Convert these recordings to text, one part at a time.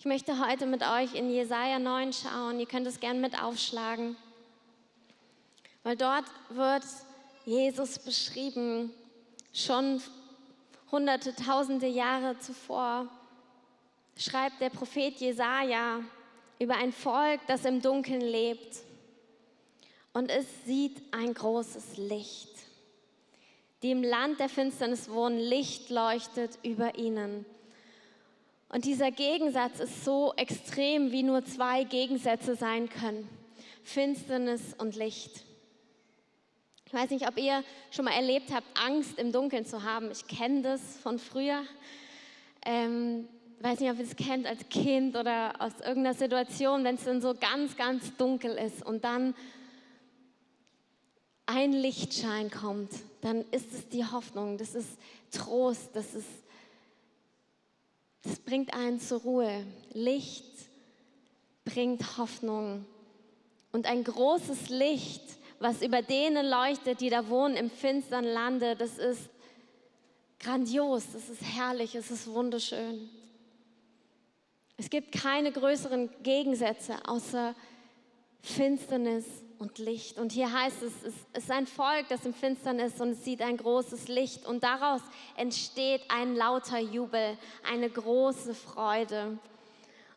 Ich möchte heute mit euch in Jesaja 9 schauen. Ihr könnt es gerne mit aufschlagen, weil dort wird Jesus beschrieben, schon hunderte, tausende Jahre zuvor schreibt der Prophet Jesaja über ein Volk, das im Dunkeln lebt. Und es sieht ein großes Licht. Die im Land der Finsternis wohnen, Licht leuchtet über ihnen. Und dieser Gegensatz ist so extrem, wie nur zwei Gegensätze sein können. Finsternis und Licht. Ich weiß nicht, ob ihr schon mal erlebt habt, Angst im Dunkeln zu haben. Ich kenne das von früher. Ähm, weiß nicht, ob ihr es kennt als Kind oder aus irgendeiner Situation, wenn es dann so ganz, ganz dunkel ist und dann ein Lichtschein kommt, dann ist es die Hoffnung, das ist Trost, das, ist, das bringt einen zur Ruhe. Licht bringt Hoffnung. Und ein großes Licht, was über denen leuchtet, die da wohnen im finstern Lande, das ist grandios, das ist herrlich, es ist wunderschön. Es gibt keine größeren Gegensätze außer Finsternis und Licht. Und hier heißt es, es ist ein Volk, das im Finstern ist und es sieht ein großes Licht. Und daraus entsteht ein lauter Jubel, eine große Freude.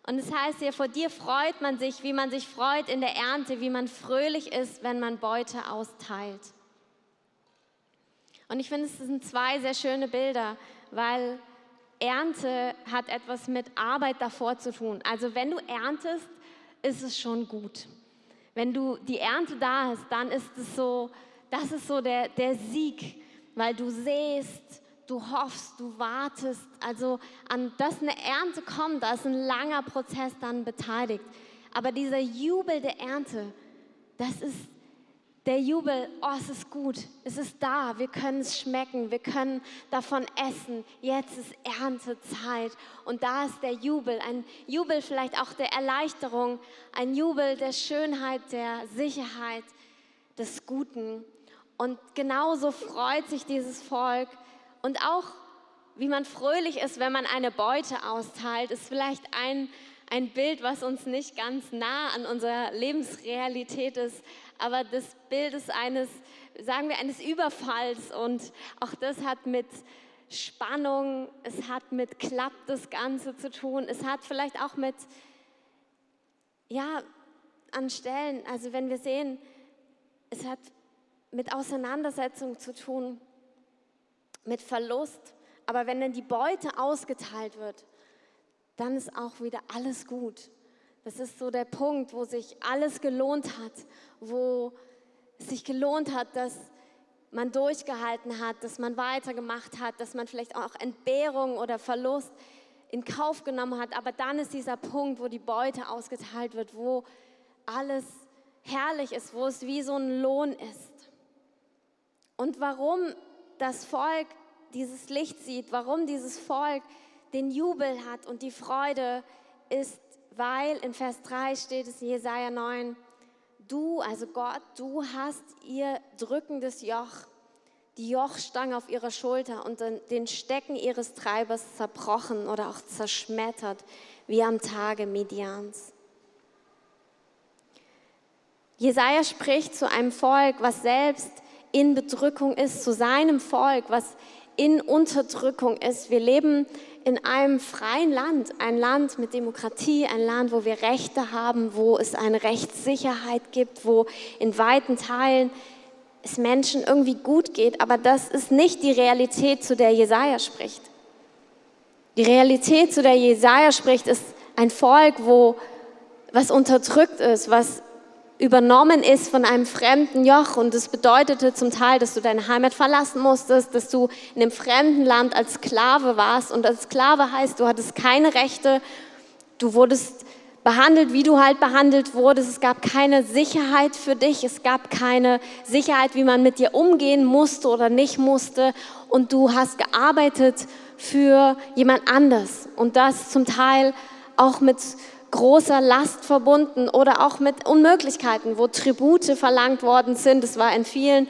Und es heißt hier, vor dir freut man sich, wie man sich freut in der Ernte, wie man fröhlich ist, wenn man Beute austeilt. Und ich finde, es sind zwei sehr schöne Bilder, weil Ernte hat etwas mit Arbeit davor zu tun. Also wenn du erntest, ist es schon gut. Wenn du die Ernte da hast, dann ist es so, das ist so der, der Sieg, weil du sähst, du hoffst, du wartest. Also an dass eine Ernte kommt, da ist ein langer Prozess dann beteiligt. Aber dieser Jubel der Ernte, das ist der Jubel, oh, es ist gut, es ist da, wir können es schmecken, wir können davon essen. Jetzt ist Erntezeit. Und da ist der Jubel, ein Jubel vielleicht auch der Erleichterung, ein Jubel der Schönheit, der Sicherheit, des Guten. Und genauso freut sich dieses Volk. Und auch wie man fröhlich ist, wenn man eine Beute austeilt, ist vielleicht ein, ein Bild, was uns nicht ganz nah an unserer Lebensrealität ist, aber das Bild ist eines, sagen wir, eines Überfalls. Und auch das hat mit Spannung, es hat mit klappt das Ganze zu tun, es hat vielleicht auch mit, ja, an Stellen, also wenn wir sehen, es hat mit Auseinandersetzung zu tun, mit Verlust, aber wenn dann die Beute ausgeteilt wird, dann ist auch wieder alles gut. Das ist so der Punkt, wo sich alles gelohnt hat, wo es sich gelohnt hat, dass man durchgehalten hat, dass man weitergemacht hat, dass man vielleicht auch Entbehrung oder Verlust in Kauf genommen hat. Aber dann ist dieser Punkt, wo die Beute ausgeteilt wird, wo alles herrlich ist, wo es wie so ein Lohn ist. Und warum das Volk dieses Licht sieht, warum dieses Volk den Jubel hat und die Freude, ist weil in Vers 3 steht es in Jesaja 9, du, also Gott, du hast ihr drückendes Joch, die Jochstange auf ihrer Schulter und den Stecken ihres Treibers zerbrochen oder auch zerschmettert, wie am Tage Midians. Jesaja spricht zu einem Volk, was selbst in Bedrückung ist, zu seinem Volk, was in Unterdrückung ist. Wir leben in einem freien Land, ein Land mit Demokratie, ein Land, wo wir Rechte haben, wo es eine Rechtssicherheit gibt, wo in weiten Teilen es Menschen irgendwie gut geht, aber das ist nicht die Realität, zu der Jesaja spricht. Die Realität, zu der Jesaja spricht, ist ein Volk, wo was unterdrückt ist, was übernommen ist von einem fremden Joch. Und das bedeutete zum Teil, dass du deine Heimat verlassen musstest, dass du in einem fremden Land als Sklave warst. Und als Sklave heißt, du hattest keine Rechte, du wurdest behandelt, wie du halt behandelt wurdest. Es gab keine Sicherheit für dich, es gab keine Sicherheit, wie man mit dir umgehen musste oder nicht musste. Und du hast gearbeitet für jemand anders. Und das zum Teil auch mit großer Last verbunden oder auch mit Unmöglichkeiten, wo Tribute verlangt worden sind. Es war in vielen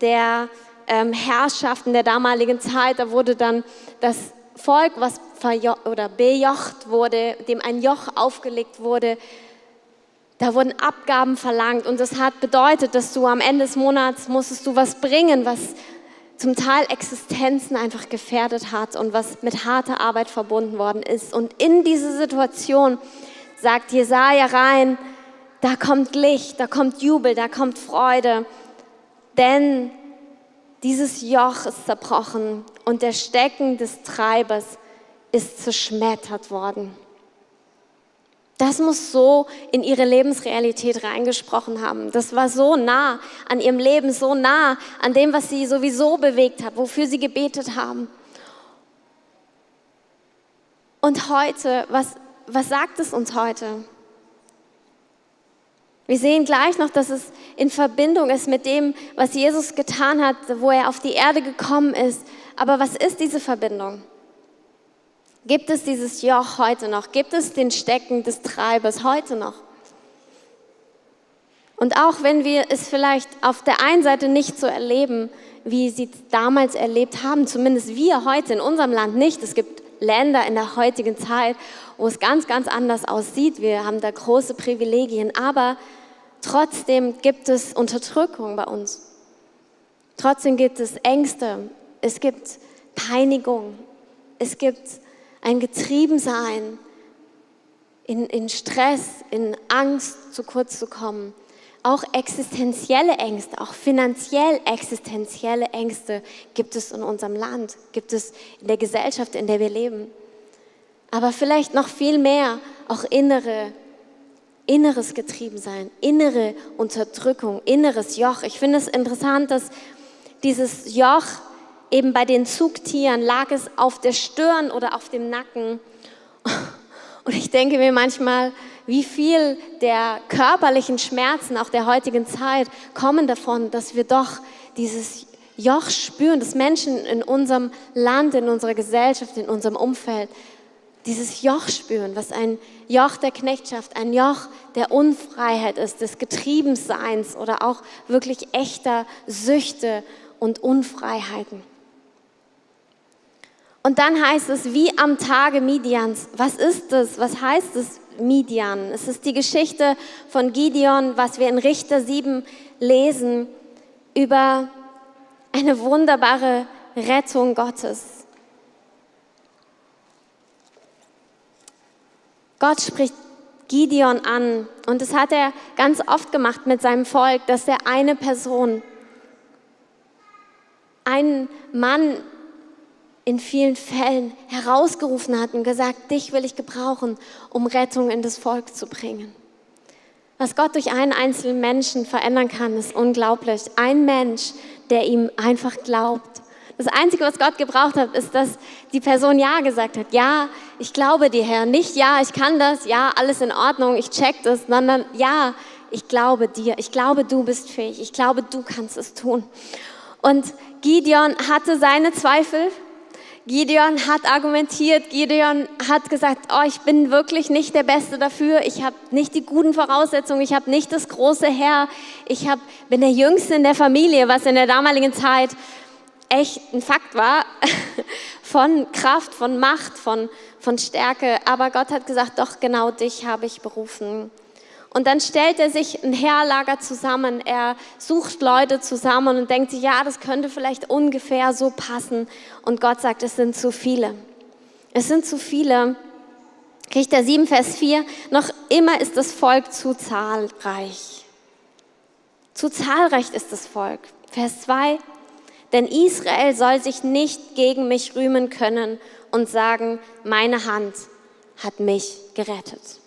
der ähm, Herrschaften der damaligen Zeit, da wurde dann das Volk, was oder bejocht wurde, dem ein Joch aufgelegt wurde, da wurden Abgaben verlangt und das hat bedeutet, dass du am Ende des Monats musstest du was bringen, was zum Teil Existenzen einfach gefährdet hat und was mit harter Arbeit verbunden worden ist. Und in diese Situation sagt Jesaja rein, da kommt Licht, da kommt Jubel, da kommt Freude, denn dieses Joch ist zerbrochen und der Stecken des Treibers ist zerschmettert worden. Das muss so in ihre Lebensrealität reingesprochen haben. Das war so nah an ihrem Leben, so nah an dem, was sie sowieso bewegt hat, wofür sie gebetet haben. Und heute, was, was sagt es uns heute? Wir sehen gleich noch, dass es in Verbindung ist mit dem, was Jesus getan hat, wo er auf die Erde gekommen ist. Aber was ist diese Verbindung? Gibt es dieses Joch heute noch? Gibt es den Stecken des Treibers heute noch? Und auch wenn wir es vielleicht auf der einen Seite nicht so erleben, wie sie damals erlebt haben, zumindest wir heute in unserem Land nicht. Es gibt Länder in der heutigen Zeit, wo es ganz, ganz anders aussieht. Wir haben da große Privilegien, aber trotzdem gibt es Unterdrückung bei uns. Trotzdem gibt es Ängste, es gibt Peinigung, es gibt ein Getriebensein, in, in Stress, in Angst zu kurz zu kommen. Auch existenzielle Ängste, auch finanziell existenzielle Ängste gibt es in unserem Land, gibt es in der Gesellschaft, in der wir leben. Aber vielleicht noch viel mehr auch innere, inneres Getriebensein, innere Unterdrückung, inneres Joch. Ich finde es interessant, dass dieses Joch eben bei den Zugtieren lag es auf der Stirn oder auf dem Nacken. Und ich denke mir manchmal, wie viel der körperlichen Schmerzen auch der heutigen Zeit kommen davon, dass wir doch dieses Joch spüren, dass Menschen in unserem Land, in unserer Gesellschaft, in unserem Umfeld dieses Joch spüren, was ein Joch der Knechtschaft, ein Joch der Unfreiheit ist, des Getriebenseins oder auch wirklich echter Süchte und Unfreiheiten. Und dann heißt es, wie am Tage Midians. Was ist es? Was heißt es, Midian? Es ist die Geschichte von Gideon, was wir in Richter 7 lesen, über eine wunderbare Rettung Gottes. Gott spricht Gideon an und das hat er ganz oft gemacht mit seinem Volk, dass er eine Person, einen Mann in vielen Fällen herausgerufen hat und gesagt, dich will ich gebrauchen, um Rettung in das Volk zu bringen. Was Gott durch einen einzelnen Menschen verändern kann, ist unglaublich. Ein Mensch, der ihm einfach glaubt. Das Einzige, was Gott gebraucht hat, ist, dass die Person Ja gesagt hat. Ja, ich glaube dir, Herr. Nicht Ja, ich kann das. Ja, alles in Ordnung. Ich check das. Sondern Ja, ich glaube dir. Ich glaube, du bist fähig. Ich glaube, du kannst es tun. Und Gideon hatte seine Zweifel. Gideon hat argumentiert, Gideon hat gesagt, oh, ich bin wirklich nicht der Beste dafür, ich habe nicht die guten Voraussetzungen, ich habe nicht das große Herr, ich hab, bin der Jüngste in der Familie, was in der damaligen Zeit echt ein Fakt war, von Kraft, von Macht, von, von Stärke. Aber Gott hat gesagt, doch genau dich habe ich berufen. Und dann stellt er sich ein Heerlager zusammen, er sucht Leute zusammen und denkt sich, ja, das könnte vielleicht ungefähr so passen. Und Gott sagt, es sind zu viele. Es sind zu viele. Richter 7, Vers 4, noch immer ist das Volk zu zahlreich. Zu zahlreich ist das Volk. Vers 2, denn Israel soll sich nicht gegen mich rühmen können und sagen, meine Hand hat mich gerettet.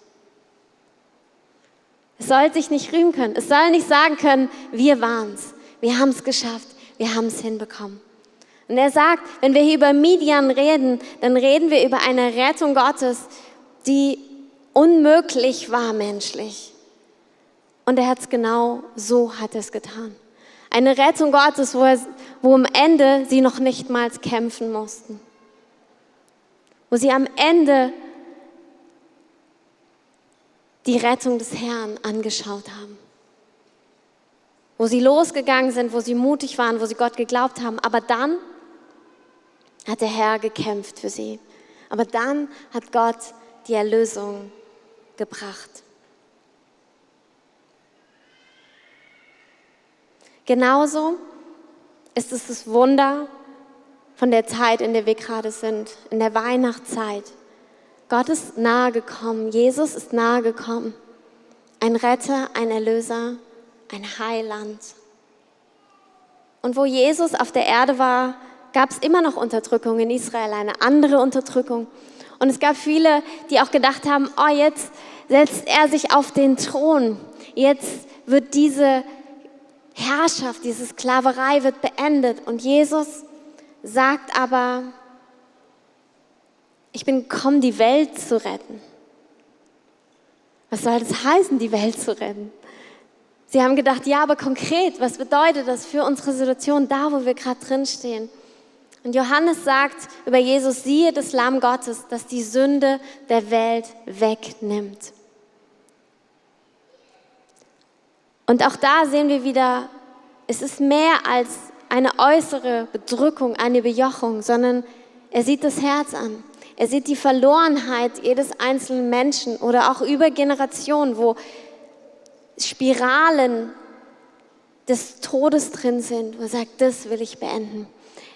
Es soll sich nicht rühmen können. Es soll nicht sagen können, wir waren's. Wir haben es geschafft. Wir haben es hinbekommen. Und er sagt, wenn wir hier über Midian reden, dann reden wir über eine Rettung Gottes, die unmöglich war menschlich. Und er hat es genau so hat es getan. Eine Rettung Gottes, wo, er, wo am Ende sie noch nicht mal kämpfen mussten. Wo sie am Ende die Rettung des Herrn angeschaut haben. Wo sie losgegangen sind, wo sie mutig waren, wo sie Gott geglaubt haben. Aber dann hat der Herr gekämpft für sie. Aber dann hat Gott die Erlösung gebracht. Genauso ist es das Wunder von der Zeit, in der wir gerade sind, in der Weihnachtszeit. Gott ist nahe gekommen, Jesus ist nahe gekommen. Ein Retter, ein Erlöser, ein Heiland. Und wo Jesus auf der Erde war, gab es immer noch Unterdrückung in Israel, eine andere Unterdrückung. Und es gab viele, die auch gedacht haben, oh, jetzt setzt er sich auf den Thron. Jetzt wird diese Herrschaft, diese Sklaverei wird beendet. Und Jesus sagt aber, ich bin gekommen, die Welt zu retten. Was soll das heißen, die Welt zu retten? Sie haben gedacht, ja, aber konkret, was bedeutet das für unsere Situation da, wo wir gerade drinstehen? Und Johannes sagt über Jesus, siehe das Lamm Gottes, das die Sünde der Welt wegnimmt. Und auch da sehen wir wieder, es ist mehr als eine äußere Bedrückung, eine Bejochung, sondern er sieht das Herz an. Er sieht die Verlorenheit jedes einzelnen Menschen oder auch über Generationen, wo Spiralen des Todes drin sind, er sagt, das will ich beenden.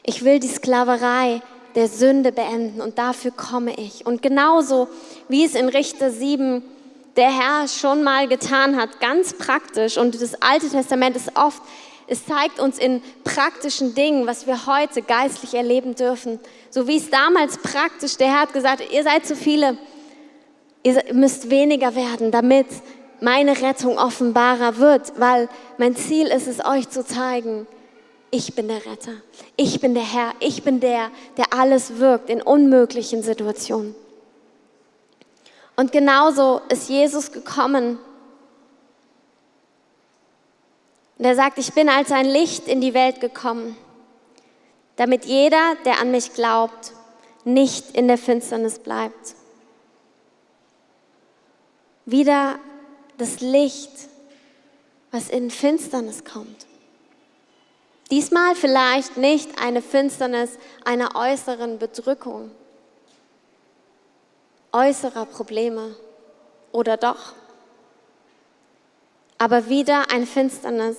Ich will die Sklaverei der Sünde beenden und dafür komme ich. Und genauso wie es in Richter 7 der Herr schon mal getan hat, ganz praktisch, und das Alte Testament ist oft, es zeigt uns in praktischen Dingen, was wir heute geistlich erleben dürfen. So wie es damals praktisch, der Herr hat gesagt, ihr seid zu viele, ihr müsst weniger werden, damit meine Rettung offenbarer wird, weil mein Ziel ist es, euch zu zeigen, ich bin der Retter. Ich bin der Herr. Ich bin der, der alles wirkt in unmöglichen Situationen. Und genauso ist Jesus gekommen. Und er sagt, ich bin als ein Licht in die Welt gekommen, damit jeder, der an mich glaubt, nicht in der Finsternis bleibt. Wieder das Licht, was in Finsternis kommt. Diesmal vielleicht nicht eine Finsternis einer äußeren Bedrückung, äußerer Probleme oder doch, aber wieder ein Finsternis,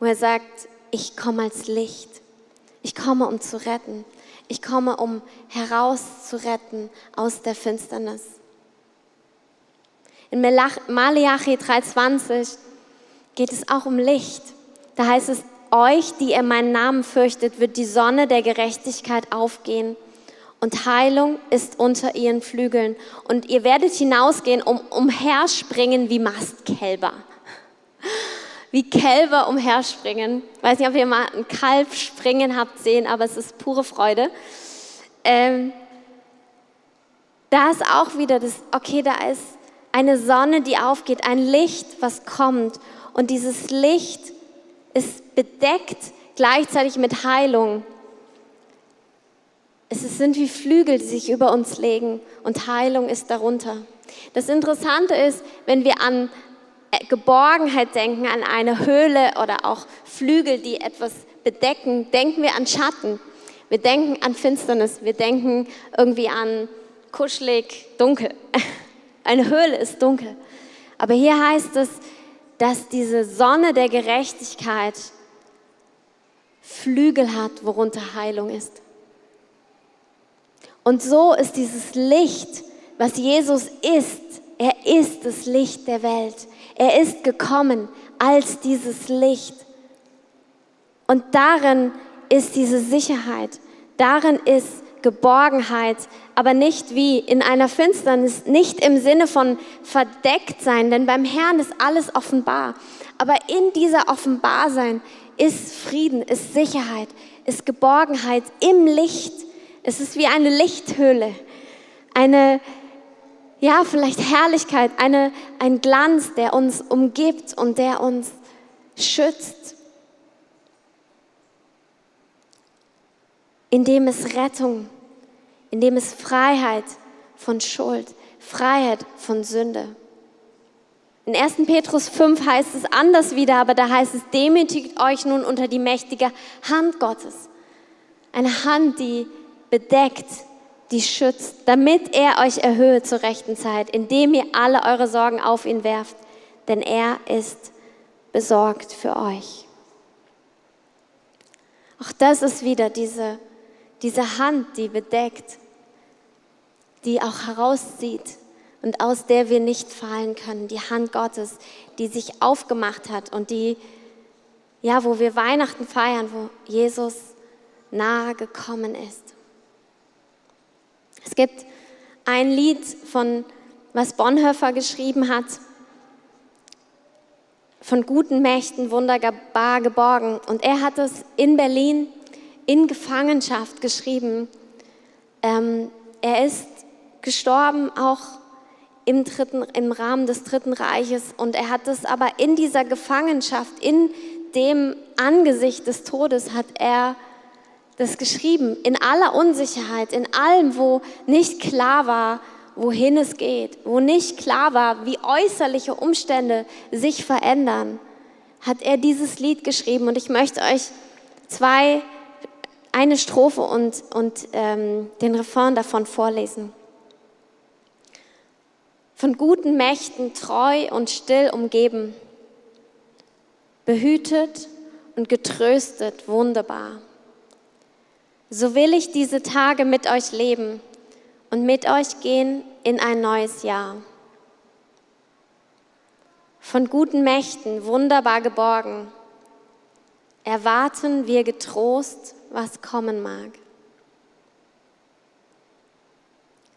wo er sagt, ich komme als Licht, ich komme, um zu retten, ich komme, um herauszuretten aus der Finsternis. In Malachi 3,20 geht es auch um Licht. Da heißt es, euch, die ihr meinen Namen fürchtet, wird die Sonne der Gerechtigkeit aufgehen und Heilung ist unter ihren Flügeln. Und ihr werdet hinausgehen, um umherspringen wie Mastkälber. Wie Kälber umherspringen. Ich weiß nicht, ob ihr mal ein Kalb springen habt sehen, aber es ist pure Freude. Ähm, da ist auch wieder das, okay, da ist eine Sonne, die aufgeht, ein Licht, was kommt. Und dieses Licht ist bedeckt gleichzeitig mit Heilung. Es sind wie Flügel, die sich über uns legen und Heilung ist darunter. Das Interessante ist, wenn wir an äh, Geborgenheit denken, an eine Höhle oder auch Flügel, die etwas bedecken, denken wir an Schatten. Wir denken an Finsternis. Wir denken irgendwie an kuschelig, dunkel. Eine Höhle ist dunkel. Aber hier heißt es, dass diese Sonne der Gerechtigkeit Flügel hat, worunter Heilung ist. Und so ist dieses Licht, was Jesus ist, er ist das Licht der Welt. Er ist gekommen als dieses Licht. Und darin ist diese Sicherheit, darin ist Geborgenheit, aber nicht wie in einer Finsternis, nicht im Sinne von verdeckt sein, denn beim Herrn ist alles offenbar. Aber in dieser Offenbarsein ist Frieden, ist Sicherheit, ist Geborgenheit im Licht. Es ist wie eine Lichthöhle, eine, ja, vielleicht Herrlichkeit, eine, ein Glanz, der uns umgibt und der uns schützt. in dem es Rettung, in dem es Freiheit von Schuld, Freiheit von Sünde. In 1. Petrus 5 heißt es anders wieder, aber da heißt es, demütigt euch nun unter die mächtige Hand Gottes. Eine Hand, die bedeckt, die schützt, damit er euch erhöhe zur rechten Zeit, indem ihr alle eure Sorgen auf ihn werft, denn er ist besorgt für euch. Auch das ist wieder diese, diese Hand, die bedeckt, die auch herauszieht und aus der wir nicht fallen können. Die Hand Gottes, die sich aufgemacht hat und die, ja, wo wir Weihnachten feiern, wo Jesus nahe gekommen ist. Es gibt ein Lied von, was Bonhoeffer geschrieben hat, von guten Mächten wunderbar geborgen. Und er hat es in Berlin in Gefangenschaft geschrieben. Ähm, er ist gestorben auch im, dritten, im Rahmen des Dritten Reiches und er hat es aber in dieser Gefangenschaft, in dem Angesicht des Todes hat er das geschrieben, in aller Unsicherheit, in allem, wo nicht klar war, wohin es geht, wo nicht klar war, wie äußerliche Umstände sich verändern, hat er dieses Lied geschrieben. Und ich möchte euch zwei, eine Strophe und, und ähm, den Refrain davon vorlesen. Von guten Mächten treu und still umgeben, behütet und getröstet wunderbar. So will ich diese Tage mit euch leben und mit euch gehen in ein neues Jahr. Von guten Mächten wunderbar geborgen, erwarten wir getrost, was kommen mag.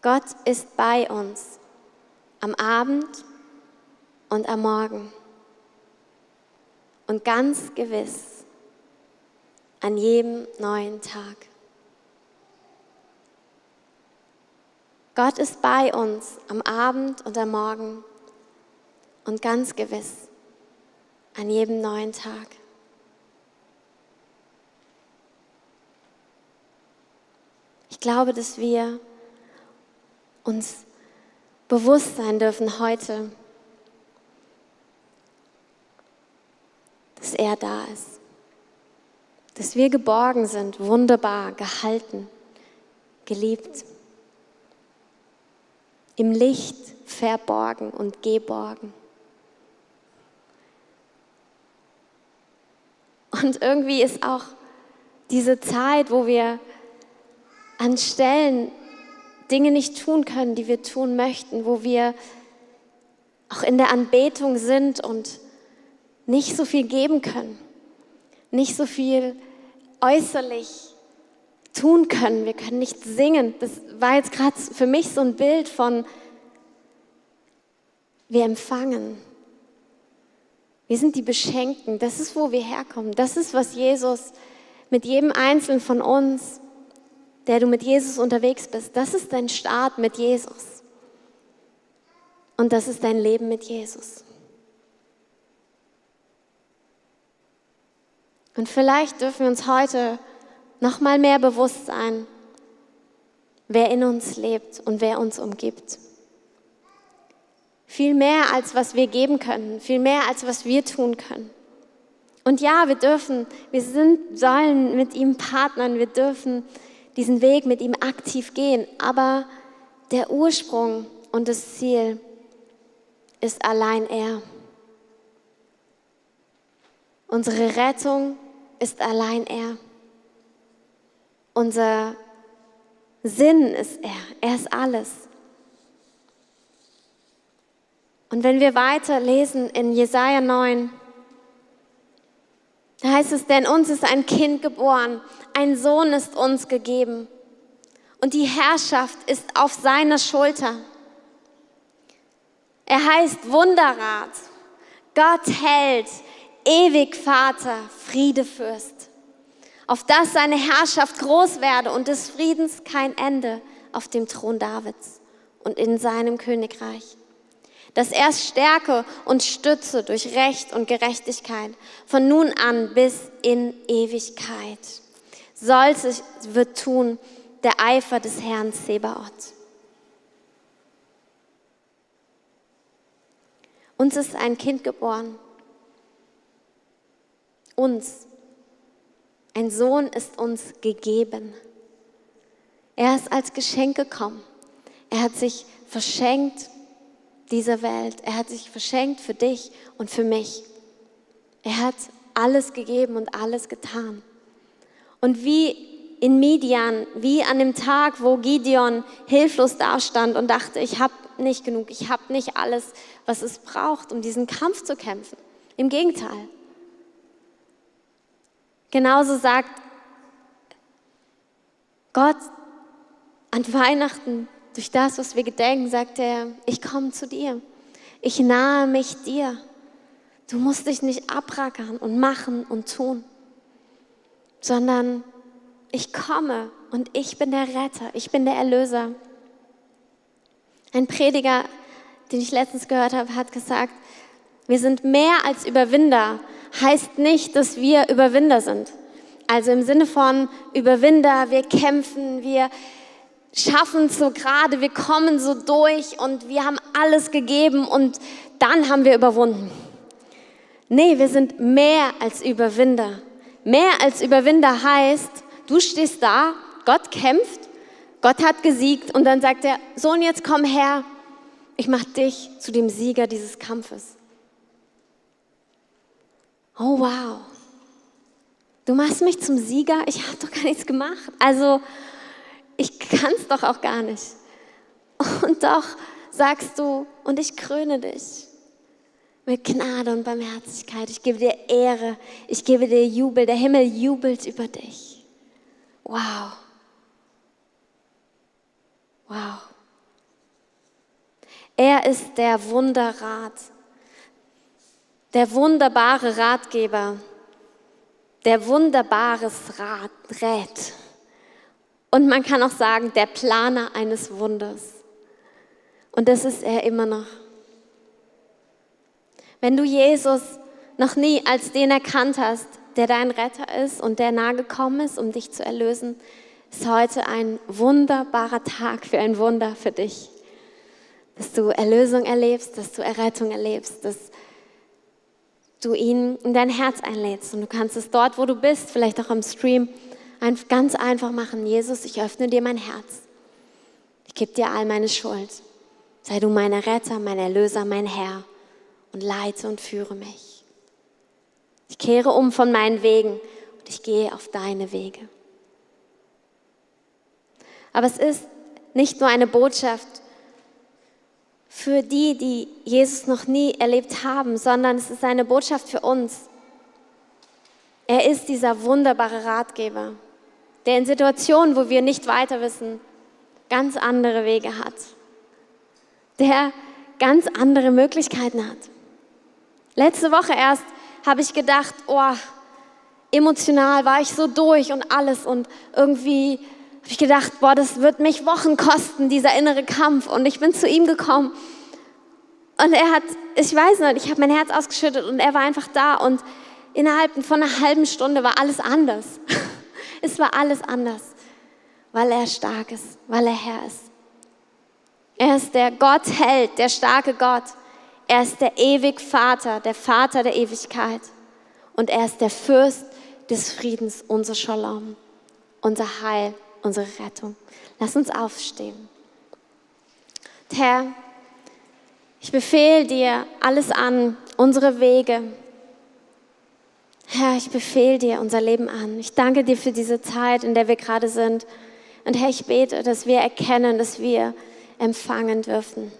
Gott ist bei uns am Abend und am Morgen und ganz gewiss an jedem neuen Tag. Gott ist bei uns am Abend und am Morgen und ganz gewiss an jedem neuen Tag. Ich glaube, dass wir uns bewusst sein dürfen heute, dass er da ist, dass wir geborgen sind, wunderbar, gehalten, geliebt im Licht verborgen und geborgen. Und irgendwie ist auch diese Zeit, wo wir an Stellen Dinge nicht tun können, die wir tun möchten, wo wir auch in der Anbetung sind und nicht so viel geben können, nicht so viel äußerlich tun können. Wir können nicht singen. Das war jetzt gerade für mich so ein Bild von, wir empfangen. Wir sind die Beschenkten. Das ist, wo wir herkommen. Das ist, was Jesus mit jedem Einzelnen von uns, der du mit Jesus unterwegs bist, das ist dein Start mit Jesus. Und das ist dein Leben mit Jesus. Und vielleicht dürfen wir uns heute noch mal mehr bewusst sein, wer in uns lebt und wer uns umgibt. Viel mehr als was wir geben können, viel mehr als was wir tun können. Und ja, wir dürfen, wir sind, sollen mit ihm partnern, wir dürfen diesen Weg mit ihm aktiv gehen, aber der Ursprung und das Ziel ist allein er. Unsere Rettung ist allein er. Unser Sinn ist er. Er ist alles. Und wenn wir weiter lesen in Jesaja 9, da heißt es, denn uns ist ein Kind geboren, ein Sohn ist uns gegeben und die Herrschaft ist auf seiner Schulter. Er heißt Wunderrat, Gott hält, ewig Vater, Friedefürst auf dass seine Herrschaft groß werde und des Friedens kein Ende auf dem Thron Davids und in seinem Königreich. Dass er stärke und stütze durch Recht und Gerechtigkeit von nun an bis in Ewigkeit. Solches wird tun der Eifer des Herrn Sebaoth. Uns ist ein Kind geboren. Uns Ein Sohn ist uns gegeben. Er ist als Geschenk gekommen. Er hat sich verschenkt dieser Welt. Er hat sich verschenkt für dich und für mich. Er hat alles gegeben und alles getan. Und wie in Midian, wie an dem Tag, wo Gideon hilflos dastand und dachte, ich habe nicht genug, ich habe nicht alles, was es braucht, um diesen Kampf zu kämpfen. Im Gegenteil. Genauso sagt Gott an Weihnachten, durch das, was wir gedenken, sagt er, ich komme zu dir. Ich nahe mich dir. Du musst dich nicht abrackern und machen und tun, sondern ich komme und ich bin der Retter, ich bin der Erlöser. Ein Prediger, den ich letztens gehört habe, hat gesagt, wir sind mehr als Überwinder, heißt nicht, dass wir Überwinder sind. Also im Sinne von Überwinder, wir kämpfen, wir schaffen so gerade, wir kommen so durch und wir haben alles gegeben und dann haben wir überwunden. Nee, wir sind mehr als Überwinder. Mehr als Überwinder heißt, du stehst da, Gott kämpft, Gott hat gesiegt und dann sagt er, Sohn, jetzt komm her, ich mache dich zu dem Sieger dieses Kampfes. Oh wow, du machst mich zum Sieger, ich habe doch gar nichts gemacht. Also ich kann es doch auch gar nicht. Und doch sagst du, und ich kröne dich mit Gnade und Barmherzigkeit. Ich gebe dir Ehre, ich gebe dir Jubel. Der Himmel jubelt über dich. Wow. Wow. Er ist der Wunderrat, der wunderbare Ratgeber, der wunderbares Rat rät. Und man kann auch sagen, der Planer eines Wunders. Und das ist er immer noch. Wenn du Jesus noch nie als den erkannt hast, der dein Retter ist und der nahe gekommen ist, um dich zu erlösen, ist heute ein wunderbarer Tag für ein Wunder für dich. Dass du Erlösung erlebst, dass du Errettung erlebst, dass du ihn in dein Herz einlädst. Und du kannst es dort, wo du bist, vielleicht auch am Stream, ganz einfach machen. Jesus, ich öffne dir mein Herz. Ich gebe dir all meine Schuld. Sei du mein Retter, mein Erlöser, mein Herr und leite und führe mich. Ich kehre um von meinen Wegen und ich gehe auf deine Wege. Aber es ist nicht nur eine Botschaft für die, die Jesus noch nie erlebt haben, sondern es ist eine Botschaft für uns. Er ist dieser wunderbare Ratgeber der in Situationen, wo wir nicht weiter wissen, ganz andere Wege hat, der ganz andere Möglichkeiten hat. Letzte Woche erst habe ich gedacht, oh, emotional war ich so durch und alles und irgendwie habe ich gedacht, boah, das wird mich Wochen kosten, dieser innere Kampf. Und ich bin zu ihm gekommen und er hat, ich weiß nicht, ich habe mein Herz ausgeschüttet und er war einfach da und innerhalb von einer halben Stunde war alles anders. Es war alles anders, weil er stark ist, weil er Herr ist. Er ist der Gott Held, der starke Gott. Er ist der ewig Vater, der Vater der Ewigkeit. Und er ist der Fürst des Friedens, unser Shalom, unser Heil, unsere Rettung. Lass uns aufstehen. Herr, ich befehle dir alles an, unsere Wege, Herr, ich befehle dir unser Leben an. Ich danke dir für diese Zeit, in der wir gerade sind. Und Herr, ich bete, dass wir erkennen, dass wir empfangen dürfen.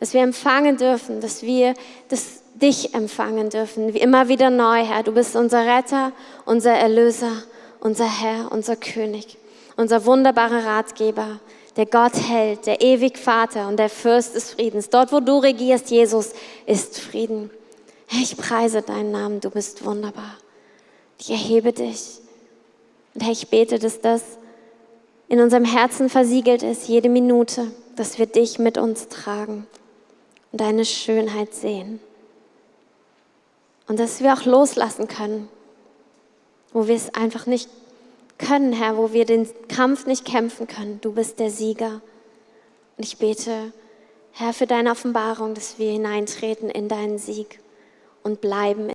Dass wir empfangen dürfen, dass wir das, dich empfangen dürfen. Wie immer wieder neu, Herr. Du bist unser Retter, unser Erlöser, unser Herr, unser König, unser wunderbarer Ratgeber, der Gott hält, der ewig Vater und der Fürst des Friedens. Dort, wo du regierst, Jesus, ist Frieden. Ich preise deinen Namen, du bist wunderbar. Ich erhebe dich. Und Herr, ich bete, dass das in unserem Herzen versiegelt ist, jede Minute, dass wir dich mit uns tragen und deine Schönheit sehen. Und dass wir auch loslassen können, wo wir es einfach nicht können, Herr, wo wir den Kampf nicht kämpfen können. Du bist der Sieger. Und ich bete, Herr, für deine Offenbarung, dass wir hineintreten in deinen Sieg und bleiben